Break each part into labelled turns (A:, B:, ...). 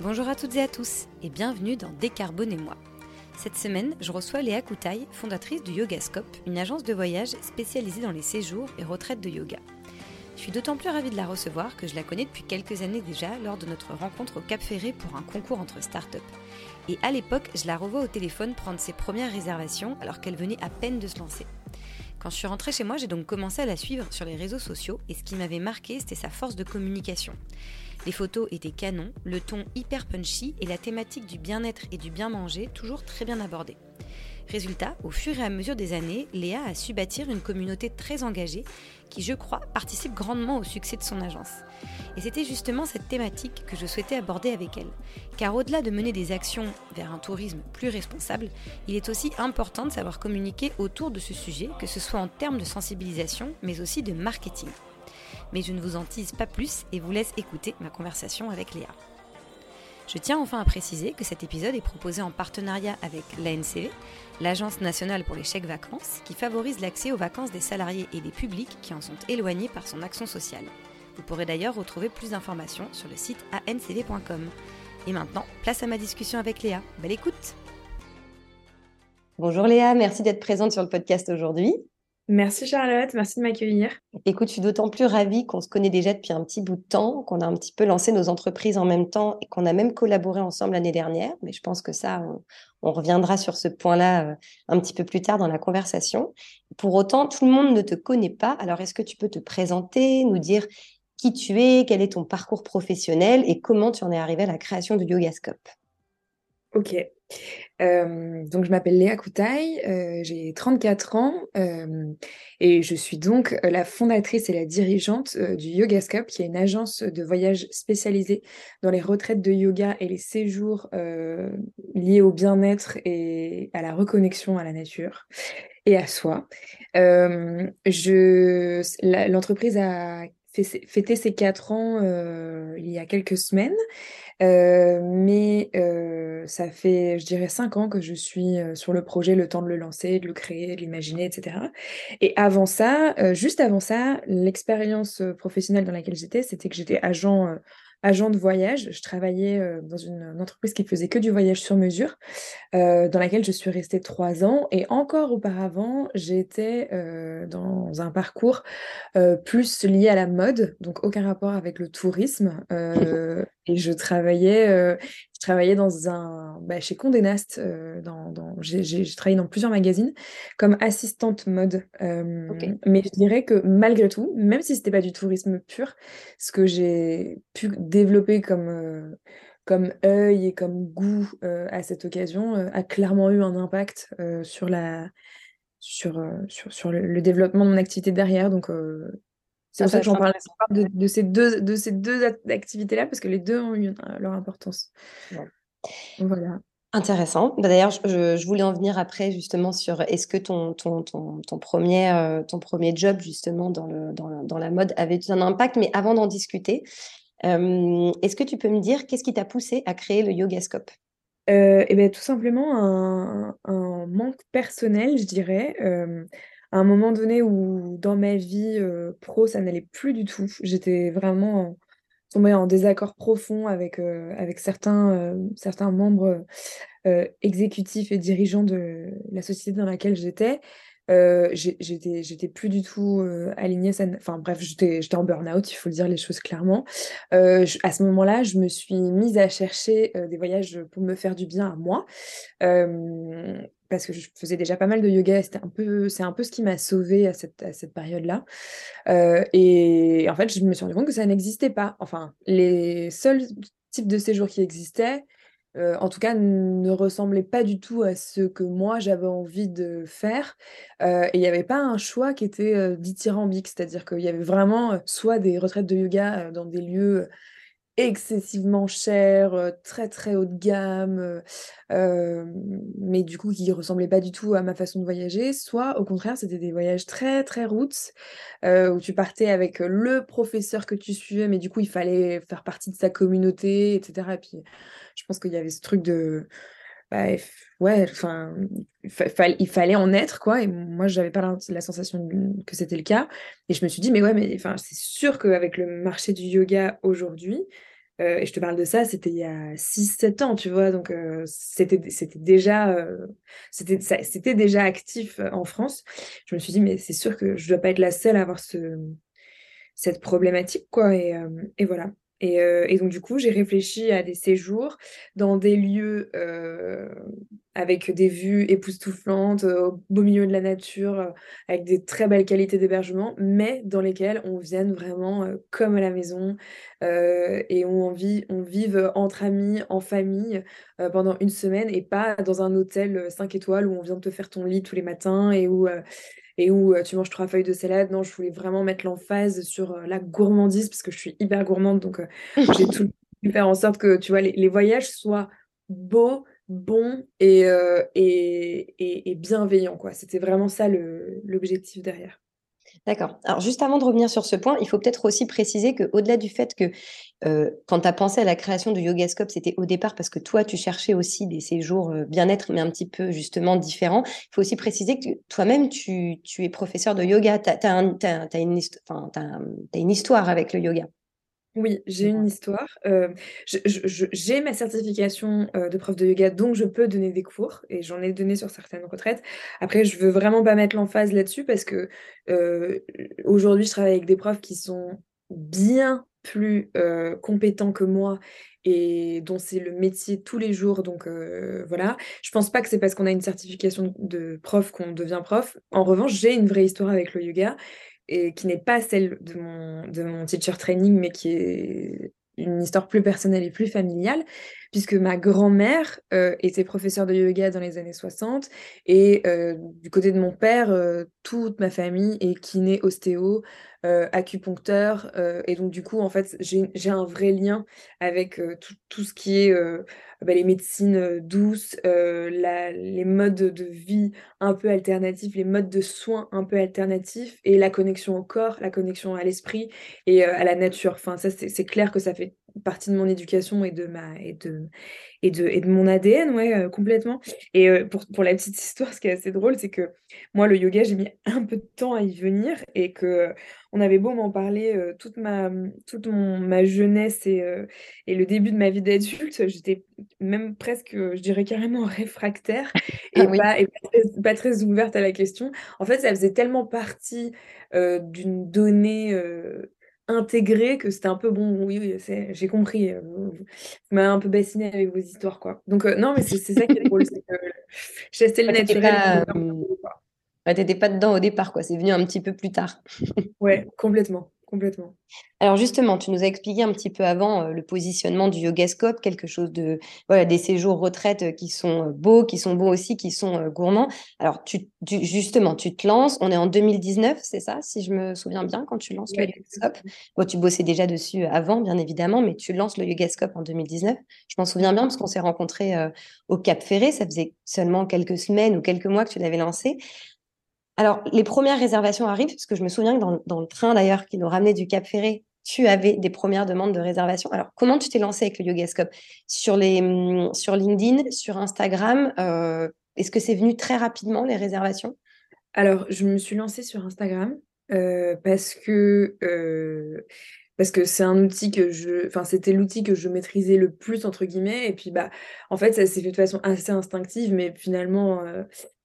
A: Bonjour à toutes et à tous et bienvenue dans Décarbonez-moi. Cette semaine, je reçois Léa Koutaï, fondatrice du Yogascope, une agence de voyage spécialisée dans les séjours et retraites de yoga. Je suis d'autant plus ravie de la recevoir que je la connais depuis quelques années déjà lors de notre rencontre au Cap Ferré pour un concours entre startups. Et à l'époque, je la revois au téléphone prendre ses premières réservations alors qu'elle venait à peine de se lancer. Quand je suis rentrée chez moi, j'ai donc commencé à la suivre sur les réseaux sociaux et ce qui m'avait marqué, c'était sa force de communication. Les photos étaient canons, le ton hyper punchy et la thématique du bien-être et du bien manger toujours très bien abordée. Résultat, au fur et à mesure des années, Léa a su bâtir une communauté très engagée qui, je crois, participe grandement au succès de son agence. Et c'était justement cette thématique que je souhaitais aborder avec elle. Car au-delà de mener des actions vers un tourisme plus responsable, il est aussi important de savoir communiquer autour de ce sujet, que ce soit en termes de sensibilisation, mais aussi de marketing. Mais je ne vous en tease pas plus et vous laisse écouter ma conversation avec Léa. Je tiens enfin à préciser que cet épisode est proposé en partenariat avec l'ANCV, l'Agence nationale pour les chèques vacances, qui favorise l'accès aux vacances des salariés et des publics qui en sont éloignés par son action sociale. Vous pourrez d'ailleurs retrouver plus d'informations sur le site ancv.com. Et maintenant, place à ma discussion avec Léa. Belle écoute Bonjour Léa, merci d'être présente sur le podcast aujourd'hui.
B: Merci Charlotte, merci de m'accueillir.
A: Écoute, je suis d'autant plus ravie qu'on se connaît déjà depuis un petit bout de temps, qu'on a un petit peu lancé nos entreprises en même temps et qu'on a même collaboré ensemble l'année dernière. Mais je pense que ça, on, reviendra sur ce point-là euh, un petit peu plus tard dans la conversation. Pour autant, tout le monde ne te connaît pas. Alors, est-ce que tu peux te présenter, nous dire qui tu es, quel est ton parcours professionnel et comment tu en es arrivé à la création du Yogascope?
B: Ok. Euh, donc, je m'appelle Léa Koutaï, euh, j'ai 34 ans euh, et je suis donc la fondatrice et la dirigeante du Yogascope, qui est une agence de voyage spécialisée dans les retraites de yoga et les séjours liés au bien-être et à la reconnexion à la nature et à soi. l'entreprise a fêté ses 4 ans il y a quelques semaines. Euh, mais euh, ça fait, je dirais, cinq ans que je suis euh, sur le projet, le temps de le lancer, de le créer, de l'imaginer, etc. Et avant ça, juste avant ça, l'expérience professionnelle dans laquelle j'étais, c'était que j'étais agent agent de voyage. Je travaillais euh, dans une, entreprise qui faisait que du voyage sur mesure, euh, dans laquelle je suis restée trois ans. Et encore auparavant, j'étais euh, dans un parcours plus lié à la mode, donc aucun rapport avec le tourisme. Et je travaillais, je travaillais dans un, bah, chez Condé Nast, euh, dans, dans j'ai travaillé dans plusieurs magazines comme assistante mode. Euh, mais je dirais que malgré tout, même si c'était pas du tourisme pur, ce que j'ai pu développer comme, euh, comme œil et comme goût à cette occasion a clairement eu un impact sur, la, sur, sur, sur le, développement de mon activité derrière. Donc, c'est pour ça que j'en parle de, ces deux, de ces deux activités-là, parce que les deux ont eu leur importance.
A: Voilà. Intéressant. Bah, d'ailleurs, je, voulais en venir après justement sur est-ce que ton, ton, ton, ton premier, euh, ton premier job justement dans, le, dans, la, mode avait un impact, mais avant d'en discuter, euh, est-ce que tu peux me dire qu'est-ce qui t'a poussé à créer le Yogascope
B: euh, eh bien, tout simplement un, un, manque personnel, je dirais. Euh, à un moment donné où dans ma vie pro, ça n'allait plus du tout. J'étais vraiment tombée en désaccord profond avec, avec certains, membres exécutifs et dirigeants de la société dans laquelle j'étais. j'étais plus du tout alignée enfin bref j'étais en burn-out il faut le dire les choses clairement à ce moment-là je me suis mise à chercher des voyages pour me faire du bien à moi parce que je faisais déjà pas mal de yoga, c'était un peu, c'est un peu ce qui m'a sauvée à cette, à cette période-là. Euh, et en fait, je me suis rendu compte que ça n'existait pas. Enfin, les seuls types de séjours qui existaient, euh, en tout cas, ne ressemblaient pas du tout à ce que moi j'avais envie de faire. Euh, et il n'y avait pas un choix qui était dithyrambique, c'est-à-dire qu'il y avait vraiment soit des retraites de yoga dans des lieux excessivement cher, euh, très très haut de gamme, euh, euh, mais du coup qui ressemblait pas du tout à ma façon de voyager, soit au contraire c'était des voyages très très roots, où tu partais avec le professeur que tu suivais, mais du coup il fallait faire partie de sa communauté, etc. Et puis je pense qu'il y avait ce truc de... Bah, ouais, enfin, il, fallait en être, quoi. Et moi, j'avais pas la, sensation que c'était le cas. Et je me suis dit, mais ouais, mais enfin, c'est sûr qu'avec le marché du yoga aujourd'hui, et je te parle de ça, c'était il y a 6-7 ans, tu vois, donc c'était déjà, c'était c'était déjà actif en France. Je me suis dit, mais c'est sûr que je ne dois pas être la seule à avoir ce, cette problématique, quoi, et, et voilà. Et, donc, du coup, j'ai réfléchi à des séjours dans des lieux avec des vues époustouflantes, au beau milieu de la nature, avec des très belles qualités d'hébergement, mais dans lesquels on vienne vraiment comme à la maison et où on, vit, on vive entre amis, en famille, pendant une semaine et pas dans un hôtel 5 étoiles où on vient de te faire ton lit tous les matins et où et où tu manges trois feuilles de salade. Non, je voulais vraiment mettre l'emphase sur la gourmandise parce que je suis hyper gourmande, donc j'ai tout faire en sorte que tu vois les, voyages soient beaux, bons et, et, et, bienveillants. Quoi. C'était vraiment ça l'objectif derrière.
A: D'accord. Alors, juste avant de revenir sur ce point, il faut peut-être aussi préciser qu'au-delà du fait que euh, quand tu as pensé à la création du Yogascope, c'était au départ parce que toi, tu cherchais aussi des séjours euh, bien-être, mais un petit peu justement différents. Il faut aussi préciser que toi-même, tu, es professeur de yoga. Tu as, une histoire avec le yoga.
B: Oui, j'ai une histoire. Euh, j'ai ma certification euh, de prof de yoga, donc je peux donner des cours et j'en ai donné sur certaines retraites. Après, je veux vraiment pas mettre l'emphase là-dessus parce que euh, aujourd'hui, je travaille avec des profs qui sont bien plus compétents que moi et dont c'est le métier tous les jours. Donc voilà, je pense pas que c'est parce qu'on a une certification de prof qu'on devient prof. En revanche, j'ai une vraie histoire avec le yoga et qui n'est pas celle de mon, de mon teacher training, mais qui est une histoire plus personnelle et plus familiale, puisque ma grand-mère euh, était professeure de yoga dans les années 60, et euh, du côté de mon père, euh, toute ma famille est kiné, ostéo, acupuncteur, et donc du coup, en fait, j'ai un vrai lien avec tout, tout, ce qui est bah, les médecines douces, les modes de vie un peu alternatifs, les modes de soins un peu alternatifs, et la connexion au corps, la connexion à l'esprit et à la nature. Enfin, ça, c'est clair que ça fait partie de mon éducation et de ma et de et de, et de mon ADN ouais euh, complètement. Et euh, pour, pour la petite histoire ce qui est assez drôle c'est que moi le yoga j'ai mis un peu de temps à y venir et que on avait beau m'en parler euh, toute ma toute mon, ma jeunesse et, et le début de ma vie d'adulte j'étais même presque je dirais carrément réfractaire et, ah pas, et pas, très, pas, très, ouverte à la question. En fait ça faisait tellement partie d'une donnée intégré que c'était un peu bon, oui, oui j'ai compris. Euh, vous, m'avez un peu bassiné avec vos histoires, quoi. Donc, euh, non, mais c'est ça qui est drôle, c'est que j'ai le naturel.
A: T'étais pas, pas dedans au départ, quoi. C'est venu un petit peu plus tard.
B: ouais, complètement complètement.
A: Alors justement, tu nous as expliqué un petit peu avant euh, le positionnement du Yogascope, quelque chose de voilà des séjours retraite euh, qui sont euh, beaux, qui sont beaux aussi, qui sont gourmands. Alors tu, justement, tu te lances. On est en 2019, c'est ça, si je me souviens bien, quand tu lances le Yogascope? Bon, tu bossais déjà dessus avant, bien évidemment, mais tu lances le Yogascope en 2019. Je m'en souviens bien parce qu'on s'est rencontrés au Cap Ferré. Ça faisait seulement quelques semaines ou quelques mois que tu l'avais lancé. Alors, les premières réservations arrivent, parce que je me souviens que dans, le train d'ailleurs qui nous ramenait du Cap Ferré, tu avais des premières demandes de réservation. Alors, comment tu t'es lancé avec le Yogascope? Sur, hum, sur LinkedIn, sur Instagram euh, Est-ce que c'est venu très rapidement, les réservations?
B: Alors, je me suis lancée sur Instagram euh, parce que... Euh, parce que c'est un outil que je enfin c'était l'outil que je maîtrisais le plus entre guillemets. Et puis bah en fait ça s'est fait de façon assez instinctive mais finalement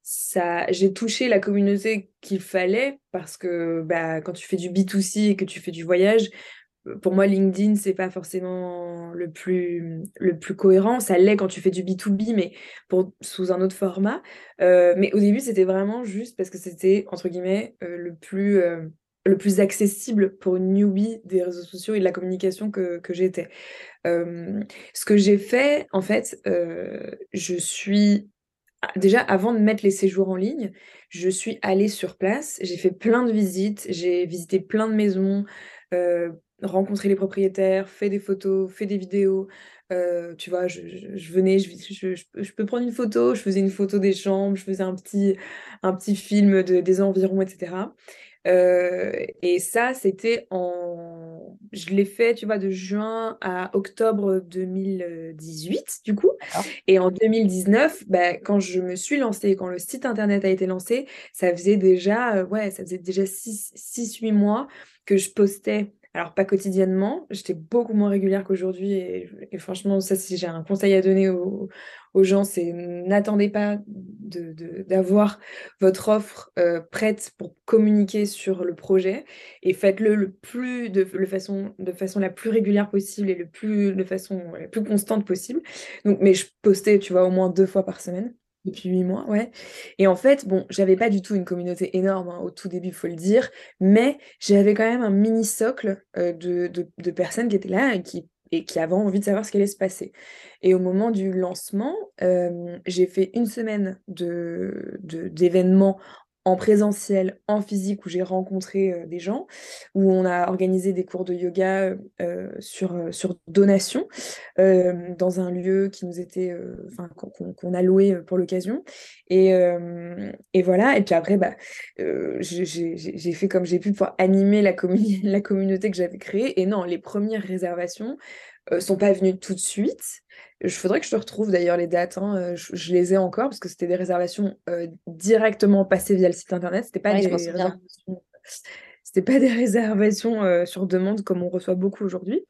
B: j'ai touché la communauté qu'il fallait parce que bah, quand tu fais du B2C et que tu fais du voyage, euh, pour moi, LinkedIn, c'est pas forcément le plus, le plus cohérent. Ça l'est quand tu fais du B2B, mais sous un autre format. Euh, mais au début, c'était vraiment juste parce que c'était, entre guillemets, euh, le, plus, le plus accessible pour une newbie des réseaux sociaux et de la communication que, j'étais. ce que j'ai fait, en fait, je suis déjà, avant de mettre les séjours en ligne, je suis allée sur place, j'ai fait plein de visites, j'ai visité plein de maisons, euh, rencontré les propriétaires, fait des photos, fait des vidéos. Euh, tu vois, je, venais, je, peux prendre une photo, je faisais une photo des chambres, je faisais un petit, un petit film des environs, etc. Euh, et ça, c'était en. Je l'ai fait, tu vois, de juin à octobre 2018, du coup. Et en 2019, bah, quand je me suis lancée, quand le site internet a été lancé, ça faisait déjà, euh, ouais, ça faisait déjà 6-8 mois que je postais Alors, pas quotidiennement, j'étais beaucoup moins régulière qu'aujourd'hui. Et, franchement, ça, si j'ai un conseil à donner aux, gens, c'est n'attendez pas d'avoir votre offre euh, prête pour communiquer sur le projet et faites-le le plus de, façon, de façon la plus régulière possible et le plus, de façon la plus constante possible. Donc, mais je postais, tu vois, au moins deux fois par semaine. Depuis huit mois, ouais. Et en fait, bon, j'avais pas du tout une communauté énorme hein, au tout début, il faut le dire, mais j'avais quand même un mini socle euh, de, de, personnes qui étaient là et qui, et qui avaient envie de savoir ce qui allait se passer. Et au moment du lancement, euh, j'ai fait une semaine de, d'événements en présentiel, en physique, où j'ai rencontré euh, des gens, où on a organisé des cours de yoga euh, sur, euh, sur donation dans un lieu qui nous était, enfin, qu'on a loué pour l'occasion. Et, et, voilà. Et puis après, bah, j'ai fait comme j'ai pu pour animer la, la communauté que j'avais créée. Et non, les premières réservations sont pas venues tout de suite. Il faudrait que je te retrouve d'ailleurs les dates. Hein, euh, je, les ai encore parce que c'était des réservations euh, directement passées via le site internet. C'était pas, des réservations... Pas des réservations euh, sur demande comme on reçoit beaucoup aujourd'hui.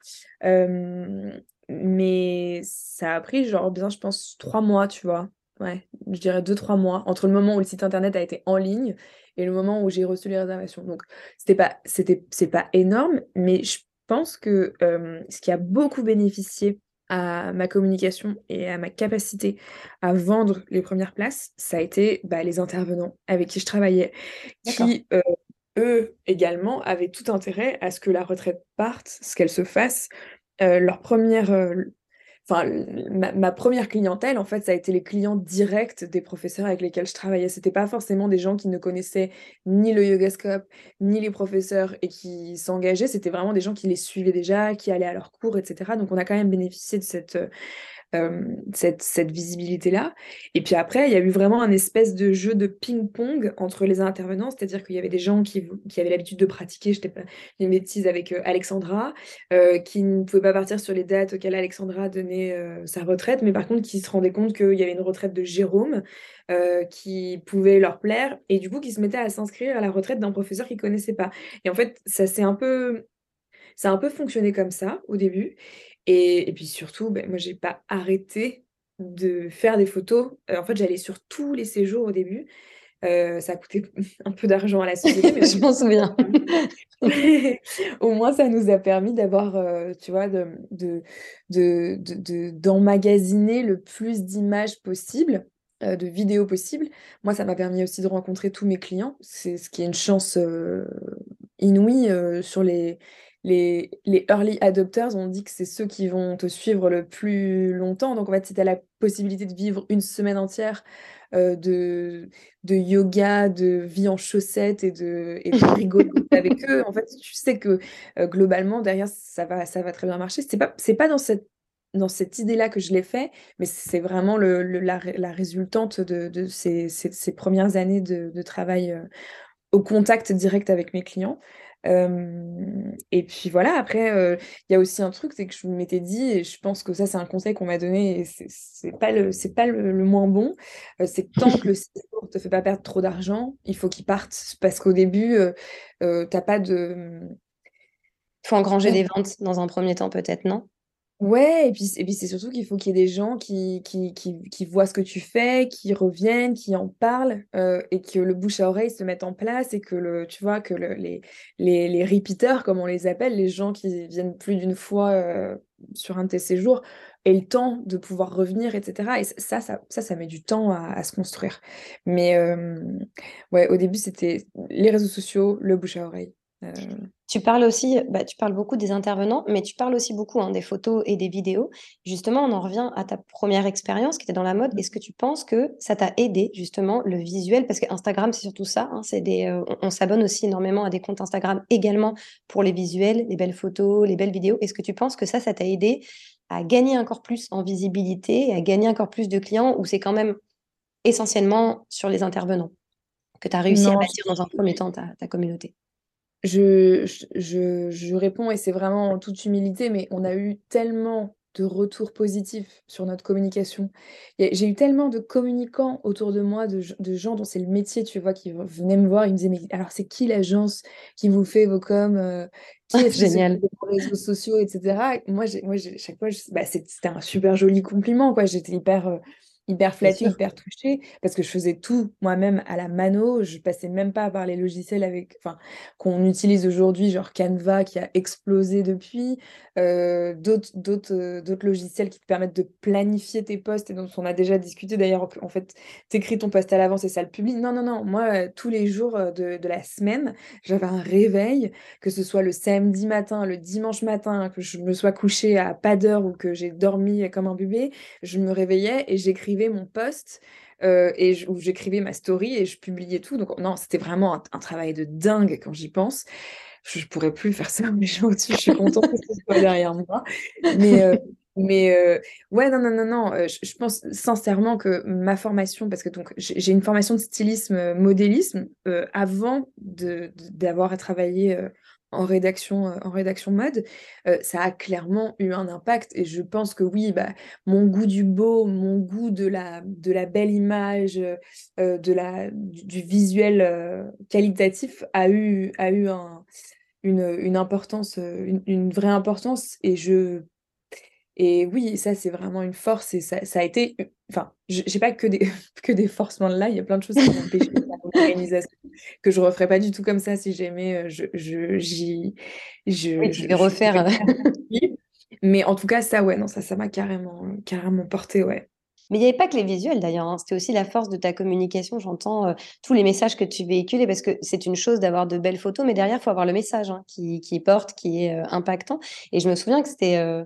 B: mais ça a pris genre bien, je pense, trois mois, tu vois. Ouais, je dirais deux, trois mois entre le moment où le site internet a été en ligne et le moment où j'ai reçu les réservations. Donc, c'était pas, c'était, c'est pas énorme, mais je pense que ce qui a beaucoup bénéficié à ma communication et à ma capacité à vendre les premières places, ça a été bah, les intervenants avec qui je travaillais, qui, euh, eux également, avaient tout intérêt à ce que la retraite parte, ce qu'elle se fasse. Euh, leur première, enfin, ma, première clientèle, en fait, ça a été les clients directs des professeurs avec lesquels je travaillais. C'était pas forcément des gens qui ne connaissaient ni le Yogascope, ni les professeurs et qui s'engageaient. C'était vraiment des gens qui les suivaient déjà, qui allaient à leurs cours, etc. Donc, on a quand même bénéficié de cette, cette, cette visibilité-là. Et puis après, il y a eu vraiment un espèce de jeu de ping-pong entre les intervenants, c'est-à-dire qu'il y avait des gens qui, avaient l'habitude de pratiquer, je pas une bêtise avec euh, Alexandra, euh, qui ne pouvaient pas partir sur les dates auxquelles Alexandra donnait euh, sa retraite, mais par contre qui se rendaient compte qu'il y avait une retraite de Jérôme qui pouvait leur plaire, et du coup qui se mettaient à s'inscrire à la retraite d'un professeur qu'ils ne connaissaient pas. Et en fait, ça s'est un peu... Ça a un peu fonctionné comme ça au début. Et, puis surtout, ben, moi, j'ai pas arrêté de faire des photos. Euh, en fait, j'allais sur tous les séjours au début. Euh, ça a coûté un peu d'argent à la société,
A: mais je m'en souviens.
B: au moins, ça nous a permis d'avoir, euh, tu vois, de, de, d'emmagasiner le plus d'images possibles, de vidéos possibles. Moi, ça m'a permis aussi de rencontrer tous mes clients. C'est ce qui est une chance inouïe sur les, les, les early adopters, on dit que c'est ceux qui vont te suivre le plus longtemps. Donc, en fait, si tu as la possibilité de vivre une semaine entière euh, de, de yoga, de vie en chaussettes et de, et de rigoler avec eux, en fait, tu sais que euh, globalement, derrière, ça va, ça va très bien marcher. C'est pas, c'est pas dans cette dans cette idée-là que je l'ai fait, mais c'est vraiment le, la, la, résultante de, de ces, ces, premières années de, de travail euh, au contact direct avec mes clients et puis voilà, après, il y a aussi un truc, c'est que je m'étais dit, et je pense que ça, c'est un conseil qu'on m'a donné, et c'est pas le, c'est pas le, moins bon, c'est que tant que le séjour te fait pas perdre trop d'argent, il faut qu'il parte, parce qu'au début, t'as pas de...
A: Il faut engranger des ventes dans un premier temps, peut-être, non?
B: Ouais, et puis, et puis c'est surtout qu'il faut qu'il y ait des gens qui, qui, qui, voient ce que tu fais, qui reviennent, qui en parlent, euh, et que le bouche à oreille se mette en place, et que le, tu vois, que le, les, les, les comme on les appelle, les gens qui viennent plus d'une fois euh, sur un de tes séjours, aient le temps de pouvoir revenir, etc. Et ça, ça, ça, ça met du temps à, à se construire. Mais euh, ouais, au début, c'était les réseaux sociaux, le bouche à oreille.
A: Tu parles aussi, bah, tu parles beaucoup des intervenants, mais tu parles aussi beaucoup hein, des photos et des vidéos. Justement, on en revient à ta première expérience qui était dans la mode. Est-ce que tu penses que ça t'a aidé justement le visuel? Parce que Instagram, c'est surtout ça. Hein, c'est des, euh, on, s'abonne aussi énormément à des comptes Instagram également pour les visuels, les belles photos, les belles vidéos. Est-ce que tu penses que ça, ça t'a aidé à gagner encore plus en visibilité, et à gagner encore plus de clients, ou c'est quand même essentiellement sur les intervenants que tu as réussi à bâtir dans un premier temps ta communauté?
B: Je, je, je réponds et c'est vraiment en toute humilité, mais on a eu tellement de retours positifs sur notre communication. J'ai eu tellement de communicants autour de moi, de, gens dont c'est le métier, tu vois, qui venaient me voir, ils me disaient, mais alors c'est qui l'agence qui vous fait vos coms euh, Qui est
A: Génial.
B: vos réseaux sociaux, etc. Moi, moi chaque fois, bah, c'était un super joli compliment, quoi. J'étais hyper... Euh, hyper flattée, hyper touchée, parce que je faisais tout moi-même à la mano. Je passais même pas par les logiciels avec, enfin, qu'on utilise aujourd'hui, genre Canva qui a explosé depuis, euh, d'autres, d'autres, euh, d'autres logiciels qui te permettent de planifier tes posts et dont on a déjà discuté d'ailleurs. En fait, tu écris ton post à l'avance et ça le publie. Non, non, non. Moi, euh, tous les jours de, de la semaine, j'avais un réveil, que ce soit le samedi matin, le dimanche matin, que je me sois couchée à pas d'heure ou que j'ai dormi comme un bébé, je me réveillais et mon post euh, et où j'écrivais ma story et je publiais tout. Donc non, c'était vraiment un, travail de dingue quand j'y pense. Je, pourrais plus faire ça, mais je, suis contente que ce soit derrière moi. Mais, euh, mais euh, ouais, non, non, non, non. Je, pense sincèrement que ma formation, parce que donc j'ai une formation de stylisme, modélisme, avant d'avoir de, à travailler en rédaction, euh, en rédaction mode, euh, ça a clairement eu un impact. Et je pense que oui, bah, mon goût du beau, mon goût de la, de la belle image, euh, de la, du, visuel qualitatif a eu, a eu un, une, une importance, une, vraie importance. Et je et oui, ça, c'est vraiment une force et ça, ça a été. Enfin, j'ai pas que des, que des là, il y a plein de choses qui m'ont empêché que je referais pas du tout comme ça si j'aimais. Je, je, j'y,
A: je, oui, vais refaire.
B: Mais en tout cas, ça, ouais, non, ça, ça m'a carrément, carrément porté, ouais.
A: Mais il n'y avait pas que les visuels d'ailleurs, hein. c'était aussi la force de ta communication. J'entends euh, tous les messages que tu véhicules parce que c'est une chose d'avoir de belles photos, mais derrière, il faut avoir le message hein, qui, qui, porte, qui est euh, impactant. Et je me souviens que c'était. Euh,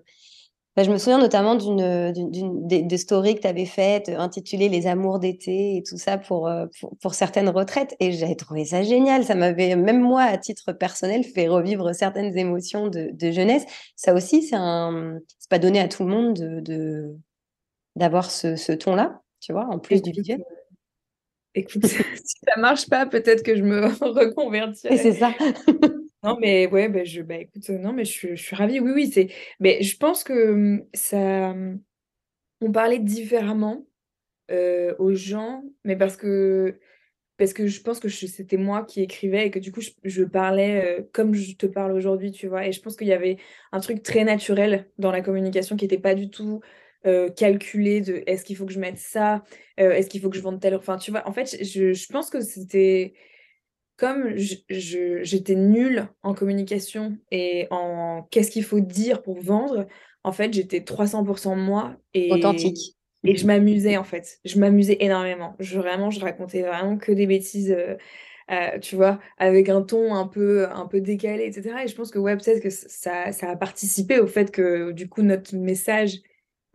A: bah, je me souviens notamment d'une, d'une, des, stories que tu avais faites euh, intitulées Les amours d'été et tout ça pour, euh, pour, certaines retraites. Et j'avais trouvé ça génial. Ça m'avait, même moi, à titre personnel, fait revivre certaines émotions de, de jeunesse. Ça aussi, c'est un, c'est pas donné à tout le monde de, de d'avoir ce, ce ton-là, tu vois, en plus du visuel. Euh,
B: écoute, si ça marche pas, peut-être que je me reconvertirai.
A: C'est ça.
B: Non, mais ouais, bah, je, bah, écoute, non, mais je, je suis ravie. Oui, oui, c'est. Mais je pense que mmh, ça. Mmh, on parlait différemment euh, aux gens, mais parce que parce que je pense que c'était moi qui écrivais et que du coup je, parlais euh, comme je te parle aujourd'hui, tu vois. Et je pense qu'il y avait un truc très naturel dans la communication qui n'était pas du tout euh, calculé de est-ce qu'il faut que je mette ça, est-ce qu'il faut que je vende tel. Enfin, tu vois, en fait, je, je pense que c'était comme j'étais nulle en communication et en qu'est-ce qu'il faut dire pour vendre, en fait, j'étais 300% moi et
A: authentique.
B: Et je m'amusais en fait. Je m'amusais énormément. Je vraiment, je racontais vraiment que des bêtises. Euh, euh, tu vois, avec un ton un peu, un peu décalé, etc. Et je pense que ouais, peut-être que ça, ça a participé au fait que du coup notre message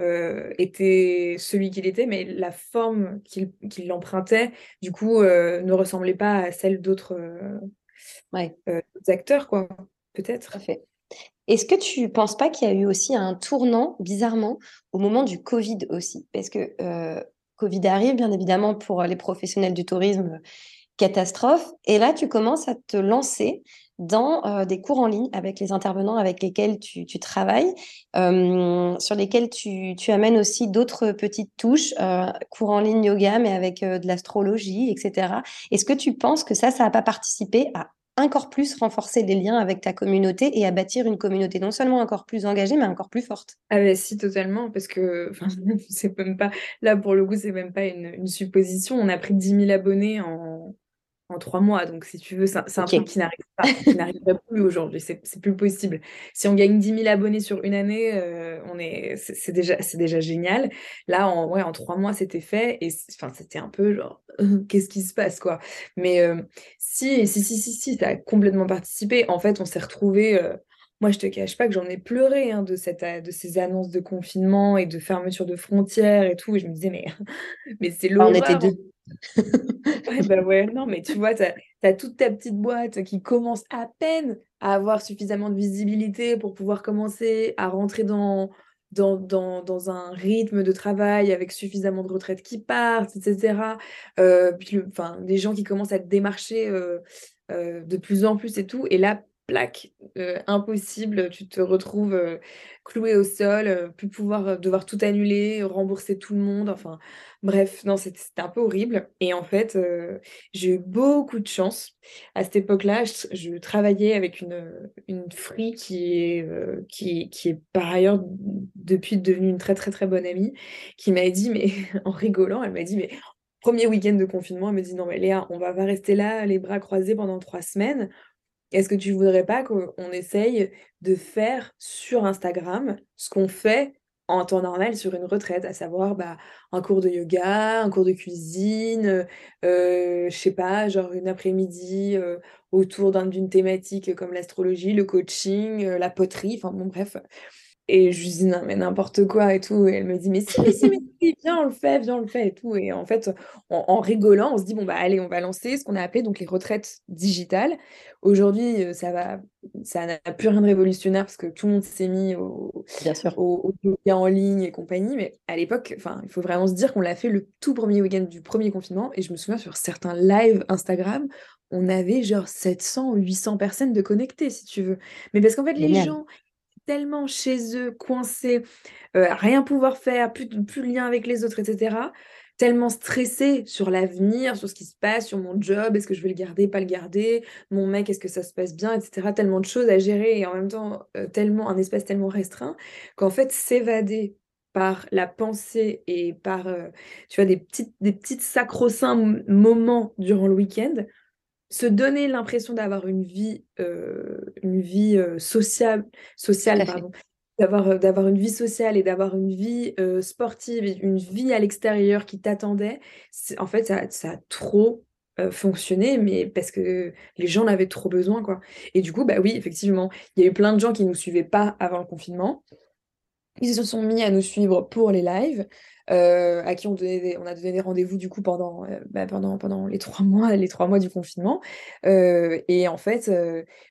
B: euh, était celui qu'il était, mais la forme qu'il empruntait, du coup, euh, ne ressemblait pas à celle d'autres euh, acteurs, quoi, peut-être.
A: Est-ce que tu penses pas qu'il y a eu aussi un tournant, bizarrement, au moment du Covid aussi? Parce que Covid arrive, bien évidemment, pour les professionnels du tourisme, catastrophe. Et là, tu commences à te lancer dans euh, des cours en ligne avec les intervenants avec lesquels tu, travailles, euh, sur lesquels tu, amènes aussi d'autres petites touches, euh, cours en ligne yoga, mais avec de l'astrologie, etc. Est-ce que tu penses que ça, ça n'a pas participé à encore plus renforcer les liens avec ta communauté et à bâtir une communauté non seulement encore plus engagée, mais encore plus forte?
B: Ah ben si, totalement, parce que c'est même pas, là pour le coup, c'est même pas une, une, supposition. On a pris 10 000 abonnés en, en trois mois. Donc, si tu veux, c'est un truc qui n'arrive pas, qui n'arriverait plus aujourd'hui. C'est, plus possible. Si on gagne 10 000 abonnés sur une année, euh, on est, c'est, déjà, c'est déjà génial. Là, en, ouais, en trois mois, c'était fait. Et enfin, c'était un peu genre, qu'est-ce qui se passe, quoi? Mais euh, si, si, si, si, si, ça a complètement participé. En fait, on s'est retrouvés. Euh, moi, je te cache pas que j'en ai pleuré hein, de, cette, de ces annonces de confinement et de fermeture de frontières et tout. Et je me disais, mais, mais c'est l'horreur.
A: on était deux.
B: ouais, bah ouais, non, mais tu vois, tu as, toute ta petite boîte qui commence à peine à avoir suffisamment de visibilité pour pouvoir commencer à rentrer dans, dans, dans, dans un rythme de travail avec suffisamment de retraites qui partent, etc. Euh, puis, enfin, des gens qui commencent à te démarcher euh, euh, de plus en plus et tout. Et là, plaque, impossible. Tu te retrouves cloué au sol, plus pouvoir devoir tout annuler, rembourser tout le monde. Enfin, bref, non, c'était un peu horrible. Et en fait, j'ai eu beaucoup de chance. À cette époque-là, je, travaillais avec une, une qui est, qui, qui est par ailleurs depuis devenue une très très très bonne amie, qui m'a dit, mais en rigolant, elle m'a dit, mais premier week-end de confinement, elle me dit, non mais Léa, on va rester là, les bras croisés pendant trois semaines. Est-ce que tu voudrais pas qu'on essaye de faire sur Instagram ce qu'on fait en temps normal sur une retraite, à savoir bah, un cours de yoga, un cours de cuisine, euh, je sais pas, genre une après-midi euh, autour d'une thématique comme l'astrologie, le coaching, euh, la poterie, enfin bon bref, et je lui dis, non, mais n'importe quoi et tout. Et elle me dit, mais si, mais si, mais si, viens, on le fait, viens, on le fait et tout. Et en fait, en, rigolant, on se dit, bon, bah, allez, on va lancer ce qu'on a appelé donc les retraites digitales. Aujourd'hui, euh, ça va, ça n'a plus rien de révolutionnaire parce que tout le monde s'est mis au,
A: Bien sûr.
B: au, yoga en ligne et compagnie. Mais à l'époque, enfin, il faut vraiment se dire qu'on l'a fait le tout premier week-end du premier confinement. Et je me souviens sur certains lives Instagram, on avait genre 700 ou 800 personnes de connectées, si tu veux. Mais parce qu'en fait, les gens, tellement chez eux, coincés, euh, rien pouvoir faire, plus, plus de lien avec les autres, etc. Tellement stressés sur l'avenir, sur ce qui se passe, sur mon job, est-ce que je vais le garder, pas le garder, mon mec, est-ce que ça se passe bien, etc. Tellement de choses à gérer et en même temps, euh, tellement un espace tellement restreint qu'en fait, s'évader par la pensée et par, euh, tu vois, des petites, des petites sacro-saints moments durant le week-end, se donner l'impression d'avoir une vie, euh, une vie euh, sociale, sociale pardon, d'avoir, euh, d'avoir une vie sociale et d'avoir une vie sportive, une vie à l'extérieur qui t'attendait, en fait, ça, ça a trop fonctionné, mais parce que les gens en avaient trop besoin, quoi. Et du coup, bah oui, effectivement, il y a eu plein de gens qui ne nous suivaient pas avant le confinement. Ils se sont mis à nous suivre pour les lives. Euh, à qui on, a donné des rendez-vous du coup pendant, euh, bah, pendant, pendant les trois mois, les trois mois du confinement. Euh, et en fait,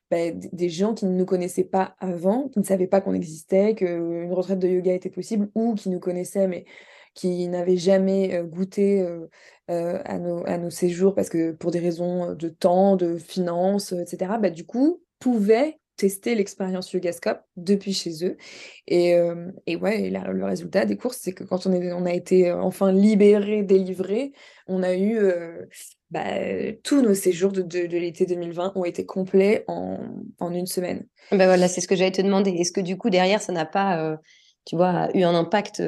B: bah, des gens qui ne nous connaissaient pas avant, qui ne savaient pas qu'on existait, qu'une retraite de yoga était possible, ou qui nous connaissaient mais qui n'avaient jamais goûté à, nos, à nos séjours parce que pour des raisons de temps, de finances, etc., bah, du coup, pouvaient tester l'expérience Yogascope depuis chez eux. Et, euh, et ouais, le résultat des courses, c'est que quand on, est, on a été euh, enfin libéré, délivré, on a eu euh, bah, tous nos séjours de, de, l'été 2020 ont été complets en, en une semaine.
A: Ben voilà, c'est ce que j'allais te demander. Est-ce que du coup, derrière, ça n'a pas, tu vois, eu un impact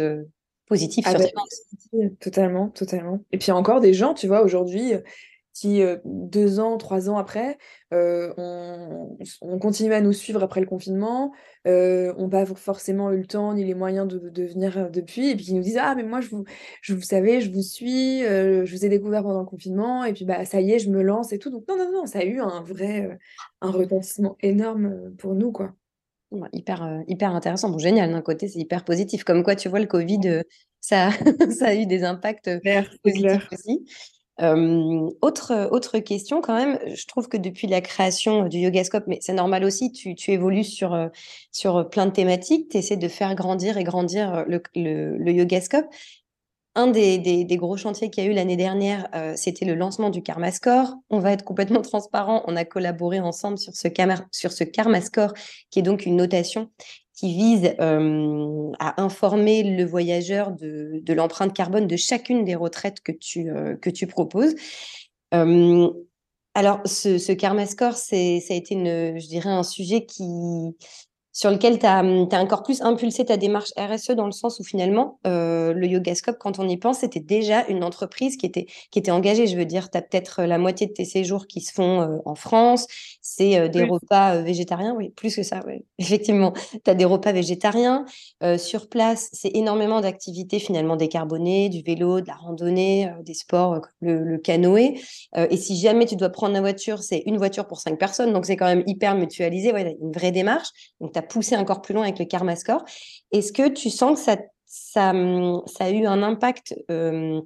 A: positif ah sur
B: bah, Totalement, totalement. Et puis encore des gens, tu vois, aujourd'hui, qui, deux ans, trois ans après, on, continue à nous suivre après le confinement, n'ont pas forcément eu le temps ni les moyens de, venir depuis, et puis qui nous disent Ah, mais moi, je vous, je vous savais, je vous suis, je vous ai découvert pendant le confinement, et puis bah, ça y est, je me lance et tout. Donc, non, non, non, ça a eu un vrai un retentissement énorme pour nous, quoi.
A: hyper, hyper intéressant. Bon, génial, d'un côté, c'est hyper positif. Comme quoi, tu vois, le Covid, ça, ça a eu des impacts positifs aussi autre, autre question quand même, je trouve que depuis la création du Yogascope, mais c'est normal aussi, tu, évolues sur, sur plein de thématiques, tu essaies de faire grandir et grandir le, le, le Yogascope. Un des, des, gros chantiers qu'il y a eu l'année dernière, c'était le lancement du Karma Score. On va être complètement transparent. On a collaboré ensemble sur ce, sur ce Karma Score, qui est donc une notation qui vise à informer le voyageur de, l'empreinte carbone de chacune des retraites que tu, que tu proposes. Alors, ce, ce Karma Score, ça a été, je dirais, un sujet qui, sur lequel tu as, hum, encore plus impulsé ta démarche RSE dans le sens où finalement, euh, le Yogascope, quand on y pense, c'était déjà une entreprise qui était, qui était engagée. Je veux dire, tu as peut-être la moitié de tes séjours qui se font euh, en France. C'est euh, des repas végétariens, oui, plus que ça, oui. Effectivement, tu as des repas végétariens. sur place, c'est énormément d'activités finalement décarbonées, du vélo, de la randonnée, des sports le canoë. et si jamais tu dois prendre la voiture, c'est une voiture pour cinq personnes. Donc, c'est quand même hyper mutualisé. Ouais, une vraie démarche. Donc, pousser encore plus loin avec le Karma Score. Est-ce que tu sens que ça, ça, ça a eu un impact euh,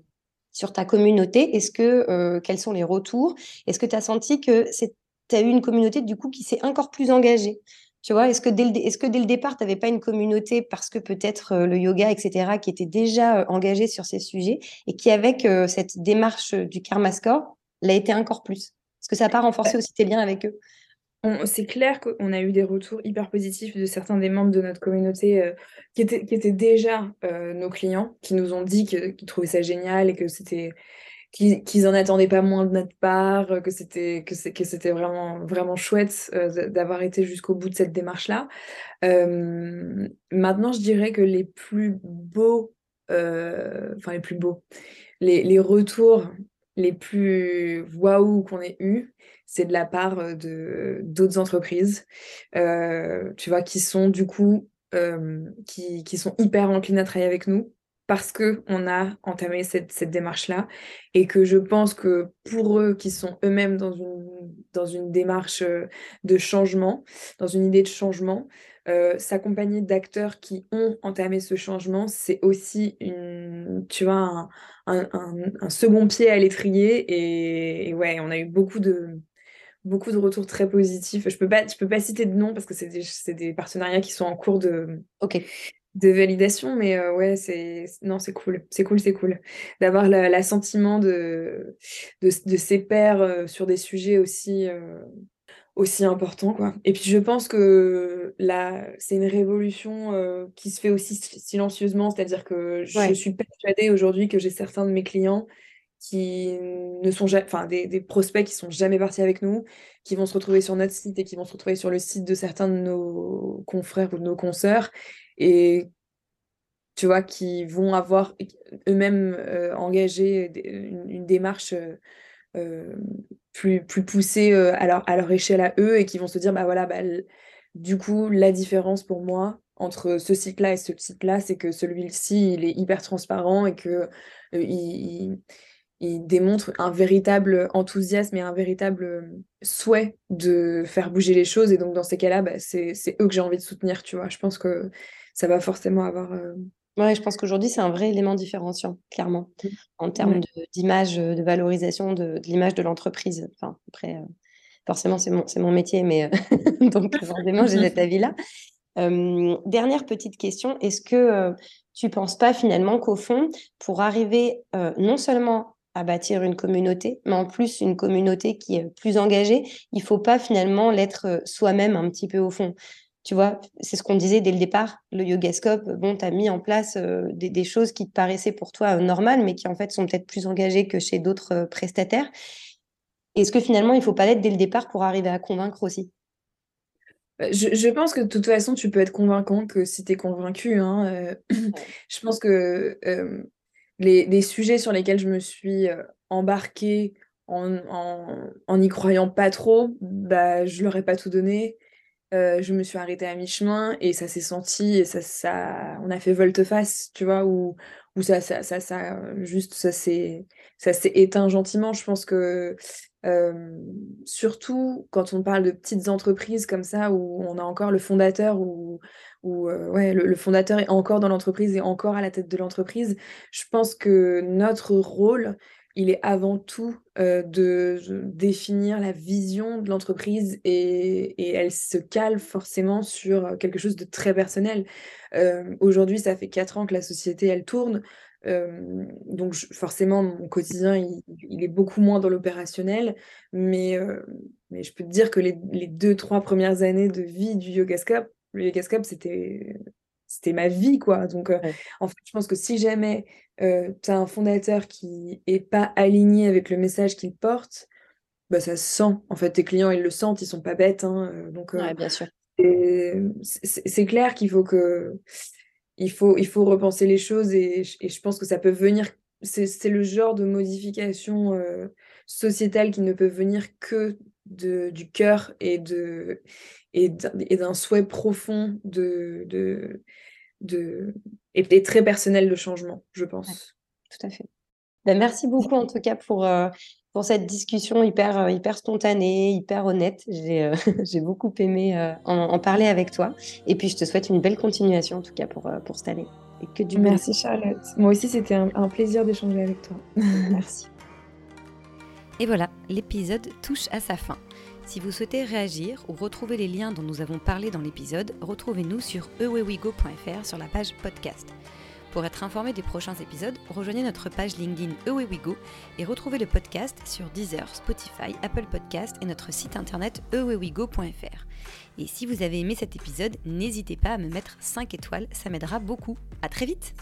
A: sur ta communauté? Est-ce que euh, quels sont les retours? Est-ce que tu as senti que tu as eu une communauté du coup qui s'est encore plus engagée? Tu vois, est-ce que, dès le, est-ce que dès le départ, tu n'avais pas une communauté parce que peut-être euh, le yoga, etc., qui était déjà engagée sur ces sujets et qui, avec cette démarche du Karma Score, l'a été encore plus? Est-ce que ça n'a pas renforcé aussi tes liens avec eux
B: c'est clair qu'on a eu des retours hyper positifs de certains des membres de notre communauté euh, qui, étaient, qui étaient déjà euh, nos clients, qui nous ont dit qu'ils trouvaient ça génial et que c'était qu'ils en attendaient pas moins de notre part, que c'était que c'était vraiment vraiment chouette euh, d'avoir été jusqu'au bout de cette démarche là. maintenant, je dirais que les plus beaux, enfin les plus beaux, les, les retours les plus waouh qu'on ait eu, c'est de la part euh, de d'autres entreprises, euh, tu vois, qui sont du coup, euh, qui, qui, sont hyper enclines à travailler avec nous parce que on a entamé cette, cette démarche-là et que je pense que pour eux qui sont eux-mêmes dans une, dans une démarche de changement, dans une idée de changement, s'accompagner d'acteurs qui ont entamé ce changement, c'est aussi une, tu vois, un, un, second pied à l'étrier et, ouais, on a eu beaucoup de, beaucoup de retours très positifs. Je peux peux pas citer de nom parce que c'est des, des, partenariats qui sont en cours de, de validation, mais euh, ouais, c'est non, c'est cool, c'est cool, c'est cool. D'avoir l'assentiment de, de, de, ses pairs euh, sur des sujets aussi euh, aussi importants quoi. Et puis je pense que là, c'est une révolution qui se fait aussi silencieusement, c'est-à-dire que je suis persuadée aujourd'hui que j'ai certains de mes clients qui ne sont jamais, enfin des, prospects qui sont jamais partis avec nous, qui vont se retrouver sur notre site et qui vont se retrouver sur le site de certains de nos confrères ou de nos consoeurs et tu vois qui vont avoir eux-mêmes euh, engagé une, démarche euh, euh, plus, plus poussée à leur, à leur échelle à eux et qui vont se dire bah voilà bah, du coup la différence pour moi entre ce site-là et ce site-là, c'est que celui-ci, il est hyper transparent et que il, il démontre un véritable enthousiasme et un véritable souhait de faire bouger les choses. Et donc, dans ces cas-là, bah, c'est eux que j'ai envie de soutenir, tu vois. Je pense que ça va forcément avoir... Euh,
A: ouais, je pense qu'aujourd'hui, c'est un vrai élément différenciant, clairement, mmh. en termes d'image, de, valorisation de, l'image de l'entreprise. Enfin, après, euh, forcément, c'est mon, mon métier, mais donc forcément, j'ai cet avis-là. dernière petite question, est-ce que tu penses pas finalement qu'au fond, pour arriver non seulement à bâtir une communauté, mais en plus une communauté qui est plus engagée, il faut pas finalement l'être euh, soi-même un petit peu au fond? Tu vois, c'est ce qu'on disait dès le départ. Le Yogascope, bon, tu as mis en place euh, des, choses qui te paraissaient pour toi euh, normales, mais qui en fait sont peut-être plus engagées que chez d'autres prestataires. Est-ce que finalement, il faut pas l'être dès le départ pour arriver à convaincre aussi?
B: Bah, je, pense que de toute façon, tu peux être convaincant que si tu es convaincu. Hein, je pense que les, sujets sur lesquels je me suis euh, embarquée en, en, y croyant pas trop, bah, je leur ai pas tout donné. Euh, je me suis arrêtée à mi-chemin et ça s'est senti et ça, ça, on a fait volte-face, tu vois, où, où ça, ça, ça, ça, juste, ça s'est, ça s'est éteint gentiment. Je pense que, surtout quand on parle de petites entreprises comme ça, où on a encore le fondateur ou, où euh, ouais, le, fondateur est encore dans l'entreprise et encore à la tête de l'entreprise, je pense que notre rôle, il est avant tout euh, de, définir la vision de l'entreprise et, elle se cale forcément sur quelque chose de très personnel. Euh, aujourd'hui, ça fait quatre ans que la société, elle tourne. donc forcément, mon quotidien, il, est beaucoup moins dans l'opérationnel, mais, mais je peux te dire que les, les, deux, trois premières années de vie du Yogascope, le Yoga c'était c'était ma vie, quoi. Donc, euh, en fait, je pense que si jamais euh, tu as un fondateur qui est pas aligné avec le message qu'il porte, bah, ça se sent. En fait, tes clients, ils le sentent, ils sont pas bêtes. Hein, euh, donc,
A: bien sûr.
B: C'est clair qu'il faut que il faut, il faut repenser les choses et, et je pense que ça peut venir. C'est le genre de modification sociétale qui ne peut venir que de, du cœur et de et d'un souhait profond de, de, de et, très personnel de changement, je pense.
A: tout à fait. Ben, merci beaucoup en tout cas pour, euh, pour cette discussion hyper, euh, hyper spontanée, hyper honnête. J'ai euh, j'ai beaucoup aimé en, parler avec toi. Et puis je te souhaite une belle continuation en tout cas pour, pour cette année.
B: Et que du Merci Charlotte. Moi aussi c'était un, un plaisir d'échanger avec toi.
A: merci. Et voilà, l'épisode touche à sa fin. Si vous souhaitez réagir ou retrouver les liens dont nous avons parlé dans l'épisode, retrouvez-nous sur ewewego.fr sur la page podcast. Pour être informé des prochains épisodes, rejoignez notre page LinkedIn Away We Go et retrouvez le podcast sur Deezer, Spotify, Apple Podcast et notre site internet awayWeGo.fr. Et si vous avez aimé cet épisode, n'hésitez pas à me mettre 5 étoiles, ça m'aidera beaucoup. À très vite